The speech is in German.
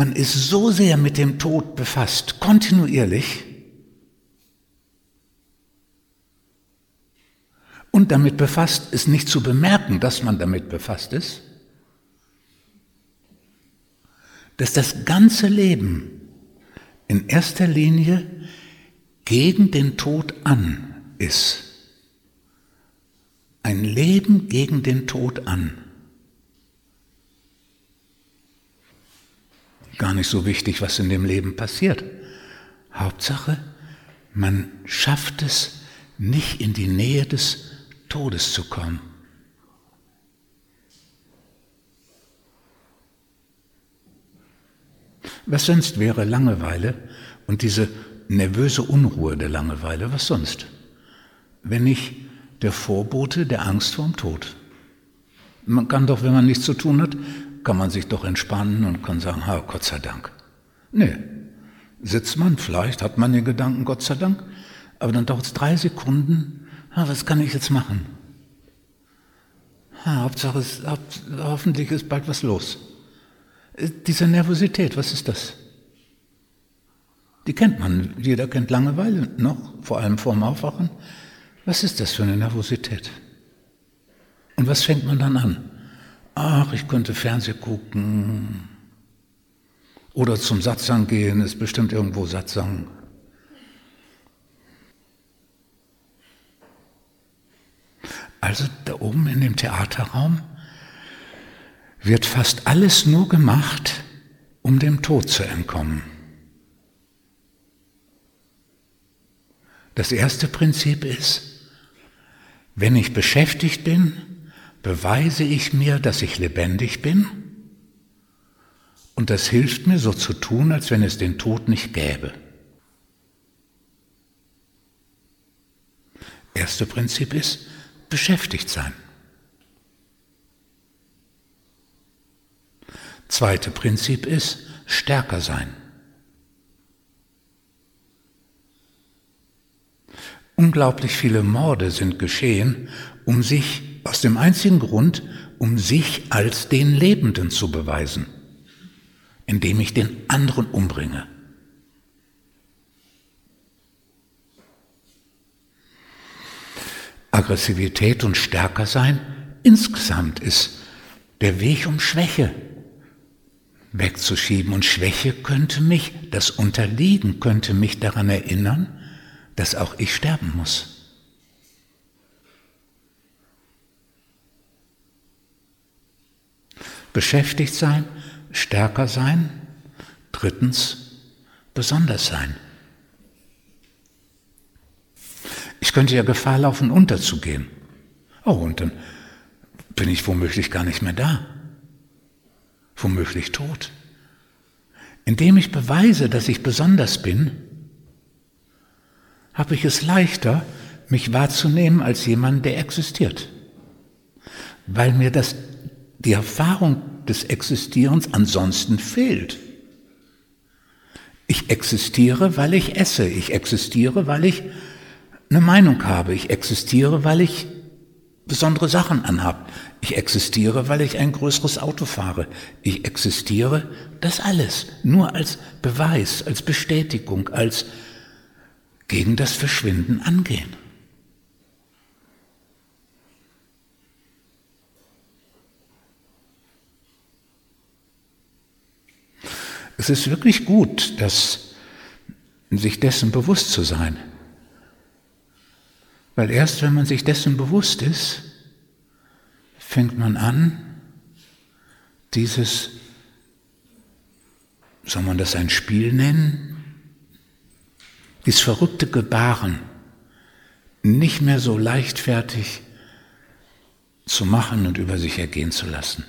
man ist so sehr mit dem Tod befasst, kontinuierlich, und damit befasst ist nicht zu bemerken, dass man damit befasst ist, dass das ganze Leben in erster Linie gegen den Tod an ist. Ein Leben gegen den Tod an. Gar nicht so wichtig, was in dem Leben passiert. Hauptsache, man schafft es, nicht in die Nähe des Todes zu kommen. Was sonst wäre Langeweile und diese nervöse Unruhe der Langeweile, was sonst? Wenn nicht der Vorbote der Angst vorm Tod. Man kann doch, wenn man nichts zu tun hat, kann man sich doch entspannen und kann sagen, ha, Gott sei Dank. Nee, sitzt man, vielleicht hat man den Gedanken, Gott sei Dank, aber dann dauert es drei Sekunden, ha, was kann ich jetzt machen? Ha, Hauptsache, es, hoffentlich ist bald was los. Diese Nervosität, was ist das? Die kennt man, jeder kennt Langeweile noch, vor allem vorm Aufwachen. Was ist das für eine Nervosität? Und was fängt man dann an? Ach, ich könnte Fernseh gucken. Oder zum Satzang gehen, ist bestimmt irgendwo Satzang. Also da oben in dem Theaterraum wird fast alles nur gemacht, um dem Tod zu entkommen. Das erste Prinzip ist, wenn ich beschäftigt bin, beweise ich mir, dass ich lebendig bin und das hilft mir so zu tun, als wenn es den Tod nicht gäbe. Erste Prinzip ist, beschäftigt sein. Zweite Prinzip ist stärker sein. Unglaublich viele Morde sind geschehen, um sich, aus dem einzigen Grund, um sich als den Lebenden zu beweisen, indem ich den anderen umbringe. Aggressivität und stärker sein insgesamt ist der Weg um Schwäche wegzuschieben. Und Schwäche könnte mich, das Unterliegen könnte mich daran erinnern, dass auch ich sterben muss. Beschäftigt sein, stärker sein, drittens besonders sein. Ich könnte ja Gefahr laufen, unterzugehen. Oh, und dann bin ich womöglich gar nicht mehr da womöglich tot. Indem ich beweise, dass ich besonders bin, habe ich es leichter, mich wahrzunehmen als jemand, der existiert. Weil mir das, die Erfahrung des Existierens ansonsten fehlt. Ich existiere, weil ich esse. Ich existiere, weil ich eine Meinung habe. Ich existiere, weil ich besondere Sachen anhabe. Ich existiere, weil ich ein größeres Auto fahre. Ich existiere, das alles, nur als Beweis, als Bestätigung, als gegen das Verschwinden angehen. Es ist wirklich gut, dass sich dessen bewusst zu sein. Weil erst wenn man sich dessen bewusst ist, fängt man an, dieses, soll man das ein Spiel nennen, dieses verrückte Gebaren nicht mehr so leichtfertig zu machen und über sich ergehen zu lassen.